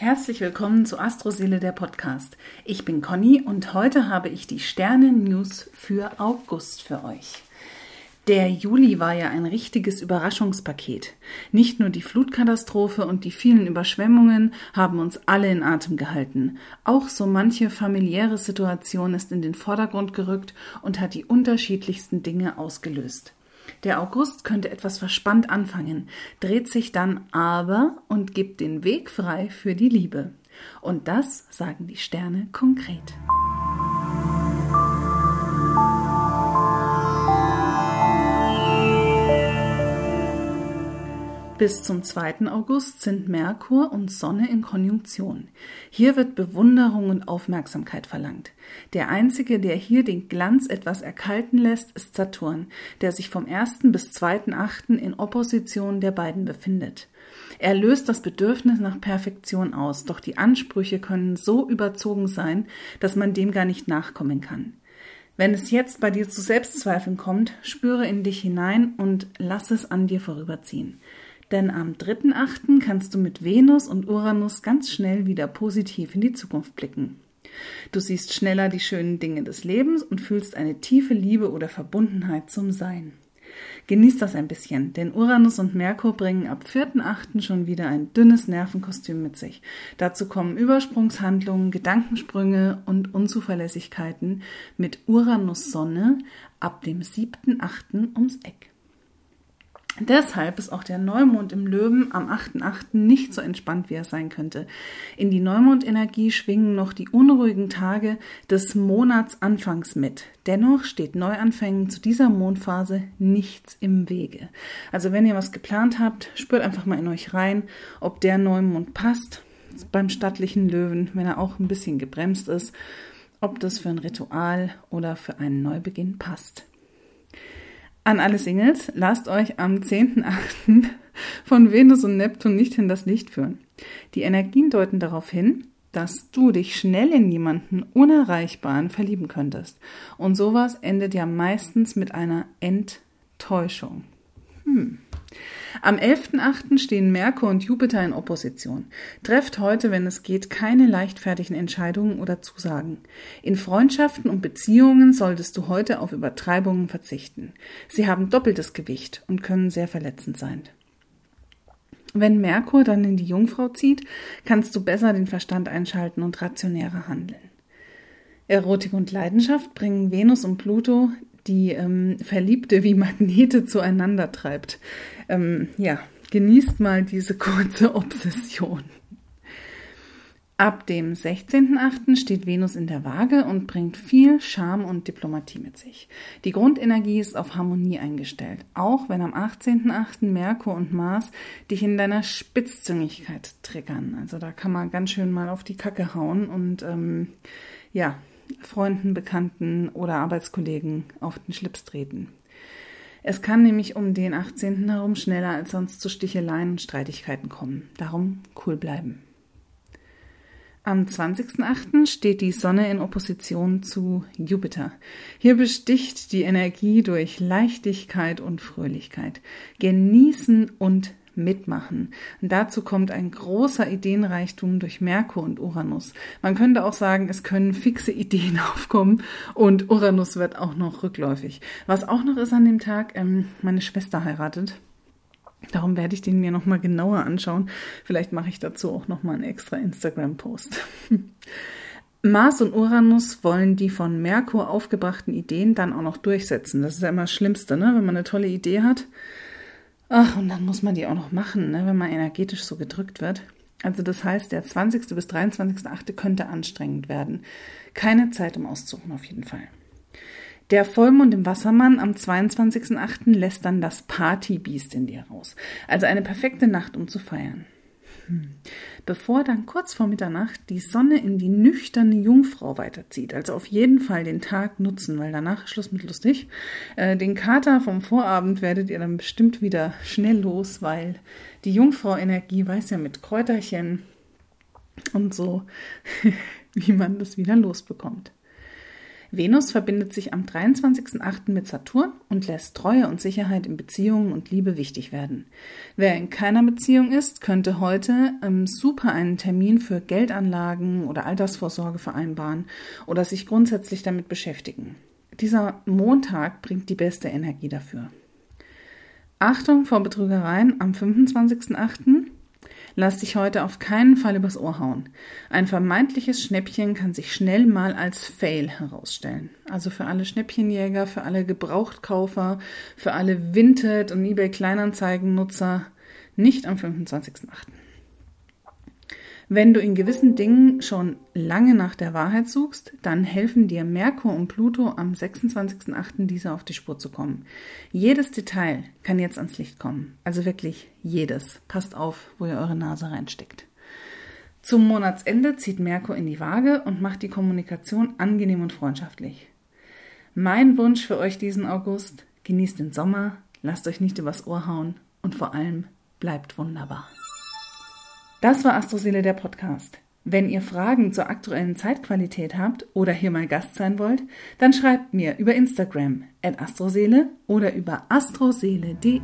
Herzlich willkommen zu Astroseele der Podcast. Ich bin Conny und heute habe ich die Sternen-News für August für euch. Der Juli war ja ein richtiges Überraschungspaket. Nicht nur die Flutkatastrophe und die vielen Überschwemmungen haben uns alle in Atem gehalten. Auch so manche familiäre Situation ist in den Vordergrund gerückt und hat die unterschiedlichsten Dinge ausgelöst. Der August könnte etwas verspannt anfangen, dreht sich dann aber und gibt den Weg frei für die Liebe. Und das sagen die Sterne konkret. Bis zum 2. August sind Merkur und Sonne in Konjunktion. Hier wird Bewunderung und Aufmerksamkeit verlangt. Der einzige, der hier den Glanz etwas erkalten lässt, ist Saturn, der sich vom 1. bis 2.8. in Opposition der beiden befindet. Er löst das Bedürfnis nach Perfektion aus, doch die Ansprüche können so überzogen sein, dass man dem gar nicht nachkommen kann. Wenn es jetzt bei dir zu Selbstzweifeln kommt, spüre in dich hinein und lass es an dir vorüberziehen. Denn am 3.8. kannst du mit Venus und Uranus ganz schnell wieder positiv in die Zukunft blicken. Du siehst schneller die schönen Dinge des Lebens und fühlst eine tiefe Liebe oder Verbundenheit zum Sein. Genieß das ein bisschen, denn Uranus und Merkur bringen ab 4.8. schon wieder ein dünnes Nervenkostüm mit sich. Dazu kommen Übersprungshandlungen, Gedankensprünge und Unzuverlässigkeiten mit Uranus Sonne ab dem 7.8. ums Eck. Deshalb ist auch der Neumond im Löwen am 8.8. nicht so entspannt, wie er sein könnte. In die Neumondenergie schwingen noch die unruhigen Tage des Monatsanfangs mit. Dennoch steht Neuanfängen zu dieser Mondphase nichts im Wege. Also wenn ihr was geplant habt, spürt einfach mal in euch rein, ob der Neumond passt beim stattlichen Löwen, wenn er auch ein bisschen gebremst ist, ob das für ein Ritual oder für einen Neubeginn passt. An alle Singles, lasst euch am 10.8. von Venus und Neptun nicht in das Licht führen. Die Energien deuten darauf hin, dass du dich schnell in jemanden Unerreichbaren verlieben könntest. Und sowas endet ja meistens mit einer Enttäuschung. Hm. Am 11.8. stehen Merkur und Jupiter in Opposition. Trefft heute, wenn es geht, keine leichtfertigen Entscheidungen oder Zusagen. In Freundschaften und Beziehungen solltest du heute auf Übertreibungen verzichten. Sie haben doppeltes Gewicht und können sehr verletzend sein. Wenn Merkur dann in die Jungfrau zieht, kannst du besser den Verstand einschalten und rationärer handeln. Erotik und Leidenschaft bringen Venus und Pluto die ähm, Verliebte wie Magnete zueinander treibt. Ähm, ja, genießt mal diese kurze Obsession. Ab dem 16.8. steht Venus in der Waage und bringt viel Charme und Diplomatie mit sich. Die Grundenergie ist auf Harmonie eingestellt, auch wenn am 18.8. Merkur und Mars dich in deiner Spitzzüngigkeit triggern. Also da kann man ganz schön mal auf die Kacke hauen und ähm, ja, Freunden, Bekannten oder Arbeitskollegen auf den Schlips treten. Es kann nämlich um den 18. herum schneller als sonst zu Sticheleien und Streitigkeiten kommen. Darum cool bleiben. Am 20.08. steht die Sonne in Opposition zu Jupiter. Hier besticht die Energie durch Leichtigkeit und Fröhlichkeit. Genießen und mitmachen. Und dazu kommt ein großer Ideenreichtum durch Merkur und Uranus. Man könnte auch sagen, es können fixe Ideen aufkommen und Uranus wird auch noch rückläufig. Was auch noch ist an dem Tag, ähm, meine Schwester heiratet. Darum werde ich den mir nochmal genauer anschauen. Vielleicht mache ich dazu auch nochmal einen extra Instagram-Post. Mars und Uranus wollen die von Merkur aufgebrachten Ideen dann auch noch durchsetzen. Das ist ja immer das Schlimmste, ne? wenn man eine tolle Idee hat Ach, und dann muss man die auch noch machen, ne, wenn man energetisch so gedrückt wird. Also das heißt, der 20. bis 23.8. könnte anstrengend werden. Keine Zeit, um auszuruhen auf jeden Fall. Der Vollmond im Wassermann am 22.8. lässt dann das Partybiest in dir raus. Also eine perfekte Nacht, um zu feiern. Hm. Bevor dann kurz vor Mitternacht die Sonne in die nüchterne Jungfrau weiterzieht. Also auf jeden Fall den Tag nutzen, weil danach Schluss mit lustig. Äh, den Kater vom Vorabend werdet ihr dann bestimmt wieder schnell los, weil die Jungfrau-Energie weiß ja mit Kräuterchen und so, wie man das wieder losbekommt. Venus verbindet sich am 23.08. mit Saturn und lässt Treue und Sicherheit in Beziehungen und Liebe wichtig werden. Wer in keiner Beziehung ist, könnte heute ähm, super einen Termin für Geldanlagen oder Altersvorsorge vereinbaren oder sich grundsätzlich damit beschäftigen. Dieser Montag bringt die beste Energie dafür. Achtung vor Betrügereien am 25.08. Lass dich heute auf keinen Fall übers Ohr hauen. Ein vermeintliches Schnäppchen kann sich schnell mal als Fail herausstellen. Also für alle Schnäppchenjäger, für alle Gebrauchtkaufer, für alle Vinted und eBay Kleinanzeigennutzer nicht am 25.08. Wenn du in gewissen Dingen schon lange nach der Wahrheit suchst, dann helfen dir Merkur und Pluto am 26.08. dieser auf die Spur zu kommen. Jedes Detail kann jetzt ans Licht kommen. Also wirklich jedes. Passt auf, wo ihr eure Nase reinsteckt. Zum Monatsende zieht Merkur in die Waage und macht die Kommunikation angenehm und freundschaftlich. Mein Wunsch für euch diesen August, genießt den Sommer, lasst euch nicht übers Ohr hauen und vor allem bleibt wunderbar. Das war Astroseele der Podcast. Wenn ihr Fragen zur aktuellen Zeitqualität habt oder hier mal Gast sein wollt, dann schreibt mir über Instagram at astroseele oder über astroseele.de.